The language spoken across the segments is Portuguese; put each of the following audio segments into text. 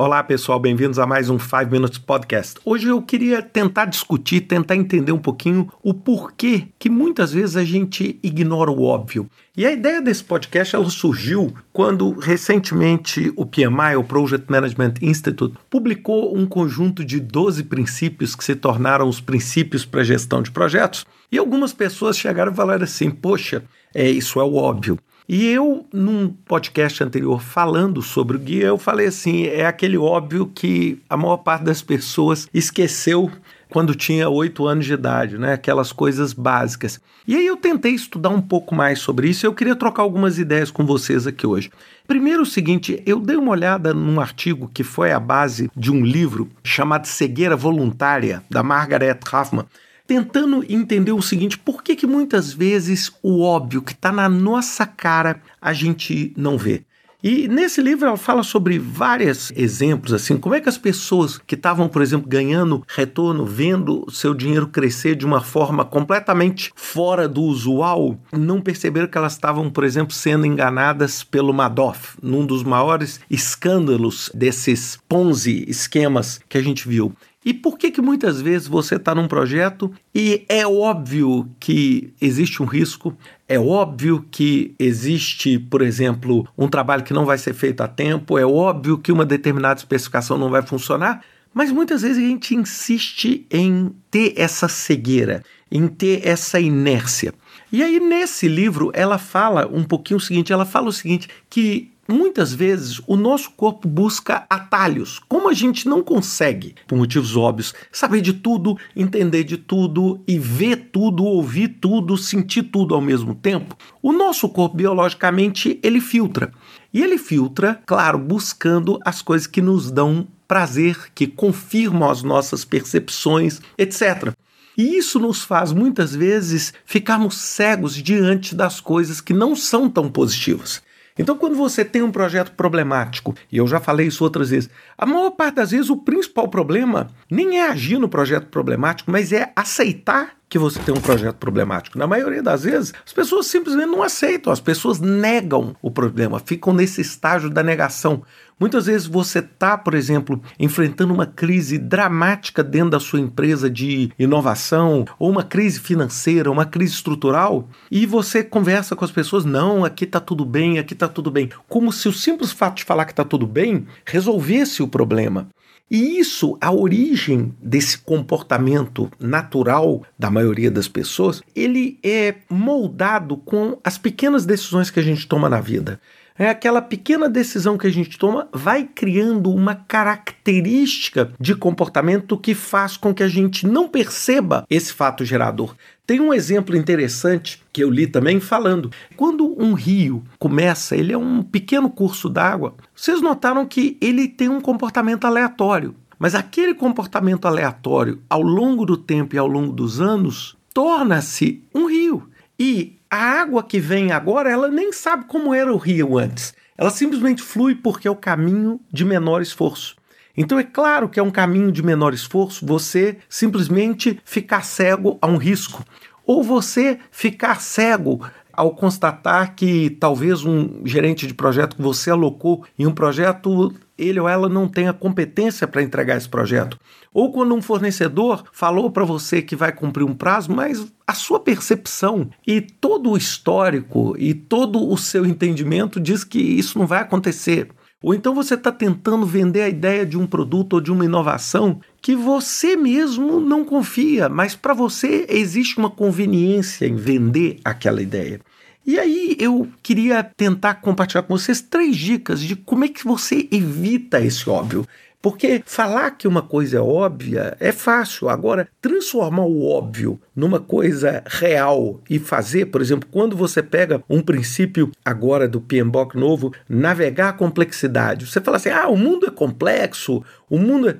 Olá pessoal, bem-vindos a mais um 5 Minutes Podcast. Hoje eu queria tentar discutir, tentar entender um pouquinho o porquê que muitas vezes a gente ignora o óbvio. E a ideia desse podcast ela surgiu quando recentemente o PMI, o Project Management Institute, publicou um conjunto de 12 princípios que se tornaram os princípios para gestão de projetos. E algumas pessoas chegaram e falaram assim: "Poxa, é isso é o óbvio". E eu, num podcast anterior falando sobre o guia, eu falei assim: é aquele óbvio que a maior parte das pessoas esqueceu quando tinha oito anos de idade, né? Aquelas coisas básicas. E aí eu tentei estudar um pouco mais sobre isso eu queria trocar algumas ideias com vocês aqui hoje. Primeiro o seguinte, eu dei uma olhada num artigo que foi a base de um livro chamado Cegueira Voluntária, da Margaret Hoffman tentando entender o seguinte: por que, que muitas vezes o óbvio que está na nossa cara a gente não vê? E nesse livro ela fala sobre vários exemplos, assim, como é que as pessoas que estavam, por exemplo, ganhando retorno, vendo seu dinheiro crescer de uma forma completamente fora do usual, não perceberam que elas estavam, por exemplo, sendo enganadas pelo Madoff, num dos maiores escândalos desses Ponzi esquemas que a gente viu. E por que que muitas vezes você está num projeto e é óbvio que existe um risco, é óbvio que existe, por exemplo, um trabalho que não vai ser feito a tempo, é óbvio que uma determinada especificação não vai funcionar, mas muitas vezes a gente insiste em ter essa cegueira, em ter essa inércia. E aí nesse livro ela fala um pouquinho o seguinte, ela fala o seguinte que Muitas vezes o nosso corpo busca atalhos, como a gente não consegue, por motivos óbvios, saber de tudo, entender de tudo e ver tudo, ouvir tudo, sentir tudo ao mesmo tempo. O nosso corpo biologicamente ele filtra. E ele filtra, claro, buscando as coisas que nos dão prazer, que confirmam as nossas percepções, etc. E isso nos faz muitas vezes ficarmos cegos diante das coisas que não são tão positivas. Então, quando você tem um projeto problemático, e eu já falei isso outras vezes, a maior parte das vezes o principal problema nem é agir no projeto problemático, mas é aceitar que você tem um projeto problemático. Na maioria das vezes, as pessoas simplesmente não aceitam, as pessoas negam o problema, ficam nesse estágio da negação. Muitas vezes você está, por exemplo, enfrentando uma crise dramática dentro da sua empresa de inovação, ou uma crise financeira, uma crise estrutural, e você conversa com as pessoas, não, aqui está tudo bem, aqui está tudo bem, como se o simples fato de falar que está tudo bem resolvesse o problema. E isso, a origem desse comportamento natural da maioria das pessoas, ele é moldado com as pequenas decisões que a gente toma na vida. É aquela pequena decisão que a gente toma vai criando uma característica de comportamento que faz com que a gente não perceba esse fato gerador. Tem um exemplo interessante que eu li também falando. Quando um rio começa, ele é um pequeno curso d'água, vocês notaram que ele tem um comportamento aleatório. Mas aquele comportamento aleatório, ao longo do tempo e ao longo dos anos, torna-se um rio. E a água que vem agora, ela nem sabe como era o rio antes. Ela simplesmente flui porque é o caminho de menor esforço. Então é claro que é um caminho de menor esforço você simplesmente ficar cego a um risco. Ou você ficar cego ao constatar que talvez um gerente de projeto que você alocou em um projeto ele ou ela não tenha competência para entregar esse projeto. Ou quando um fornecedor falou para você que vai cumprir um prazo, mas a sua percepção e todo o histórico e todo o seu entendimento diz que isso não vai acontecer. Ou então você está tentando vender a ideia de um produto ou de uma inovação que você mesmo não confia, mas para você existe uma conveniência em vender aquela ideia. E aí eu queria tentar compartilhar com vocês três dicas de como é que você evita esse óbvio. Porque falar que uma coisa é óbvia é fácil. Agora, transformar o óbvio numa coisa real e fazer, por exemplo, quando você pega um princípio agora do PMBOK novo, navegar a complexidade. Você fala assim: ah, o mundo é complexo, o mundo é.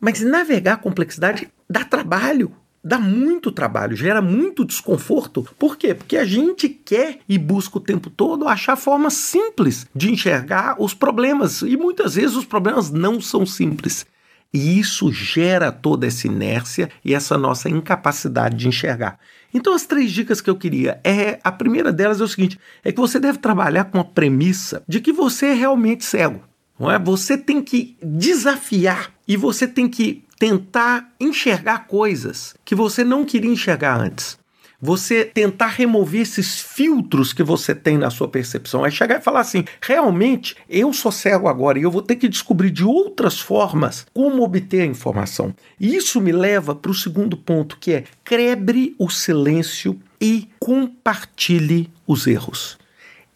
Mas navegar a complexidade dá trabalho dá muito trabalho, gera muito desconforto. Por quê? Porque a gente quer e busca o tempo todo achar formas simples de enxergar os problemas e muitas vezes os problemas não são simples. E isso gera toda essa inércia e essa nossa incapacidade de enxergar. Então, as três dicas que eu queria é a primeira delas é o seguinte: é que você deve trabalhar com a premissa de que você é realmente cego. Não é? Você tem que desafiar e você tem que tentar enxergar coisas que você não queria enxergar antes você tentar remover esses filtros que você tem na sua percepção. É chegar e falar assim: realmente eu sou cego agora e eu vou ter que descobrir de outras formas como obter a informação. E isso me leva para o segundo ponto, que é quebre o silêncio e compartilhe os erros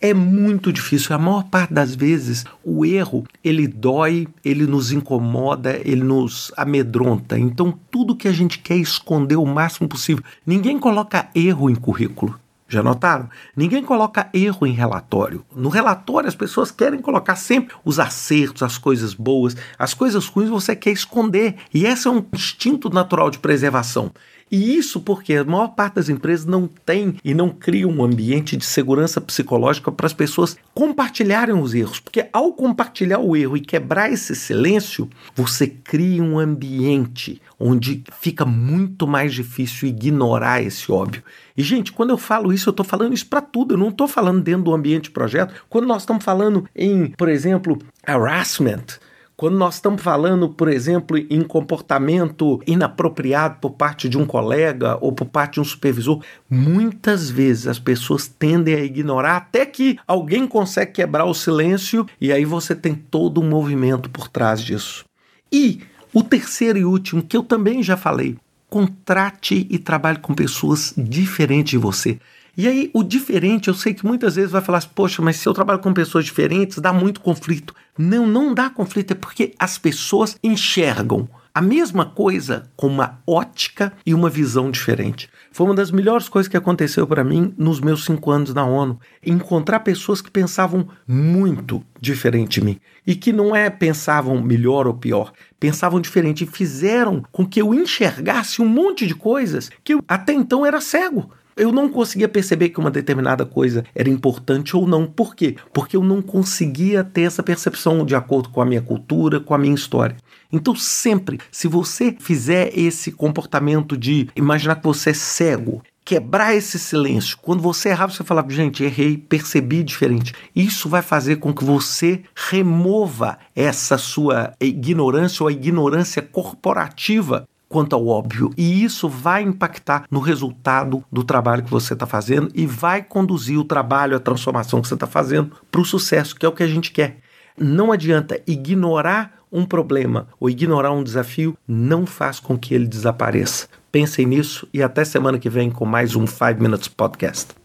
é muito difícil. A maior parte das vezes, o erro, ele dói, ele nos incomoda, ele nos amedronta. Então, tudo que a gente quer esconder o máximo possível. Ninguém coloca erro em currículo. Já notaram? Ninguém coloca erro em relatório. No relatório, as pessoas querem colocar sempre os acertos, as coisas boas, as coisas ruins você quer esconder. E esse é um instinto natural de preservação. E isso porque a maior parte das empresas não tem e não cria um ambiente de segurança psicológica para as pessoas compartilharem os erros. Porque ao compartilhar o erro e quebrar esse silêncio, você cria um ambiente onde fica muito mais difícil ignorar esse óbvio. E, gente, quando eu falo isso, eu estou falando isso para tudo. Eu não estou falando dentro do ambiente de projeto. Quando nós estamos falando em, por exemplo, harassment, quando nós estamos falando, por exemplo, em comportamento inapropriado por parte de um colega ou por parte de um supervisor, muitas vezes as pessoas tendem a ignorar até que alguém consegue quebrar o silêncio e aí você tem todo um movimento por trás disso. E o terceiro e último, que eu também já falei, contrate e trabalhe com pessoas diferentes de você. E aí, o diferente, eu sei que muitas vezes vai falar assim, poxa, mas se eu trabalho com pessoas diferentes, dá muito conflito. Não, não dá conflito, é porque as pessoas enxergam a mesma coisa com uma ótica e uma visão diferente. Foi uma das melhores coisas que aconteceu para mim nos meus cinco anos na ONU. Encontrar pessoas que pensavam muito diferente de mim. E que não é pensavam melhor ou pior, pensavam diferente e fizeram com que eu enxergasse um monte de coisas que eu até então era cego. Eu não conseguia perceber que uma determinada coisa era importante ou não. Por quê? Porque eu não conseguia ter essa percepção de acordo com a minha cultura, com a minha história. Então, sempre, se você fizer esse comportamento de imaginar que você é cego, quebrar esse silêncio. Quando você errar, você fala, gente, errei, percebi diferente. Isso vai fazer com que você remova essa sua ignorância ou a ignorância corporativa quanto ao óbvio. E isso vai impactar no resultado do trabalho que você está fazendo e vai conduzir o trabalho, a transformação que você está fazendo para o sucesso, que é o que a gente quer. Não adianta ignorar um problema ou ignorar um desafio, não faz com que ele desapareça. Pensem nisso e até semana que vem com mais um 5 Minutes Podcast.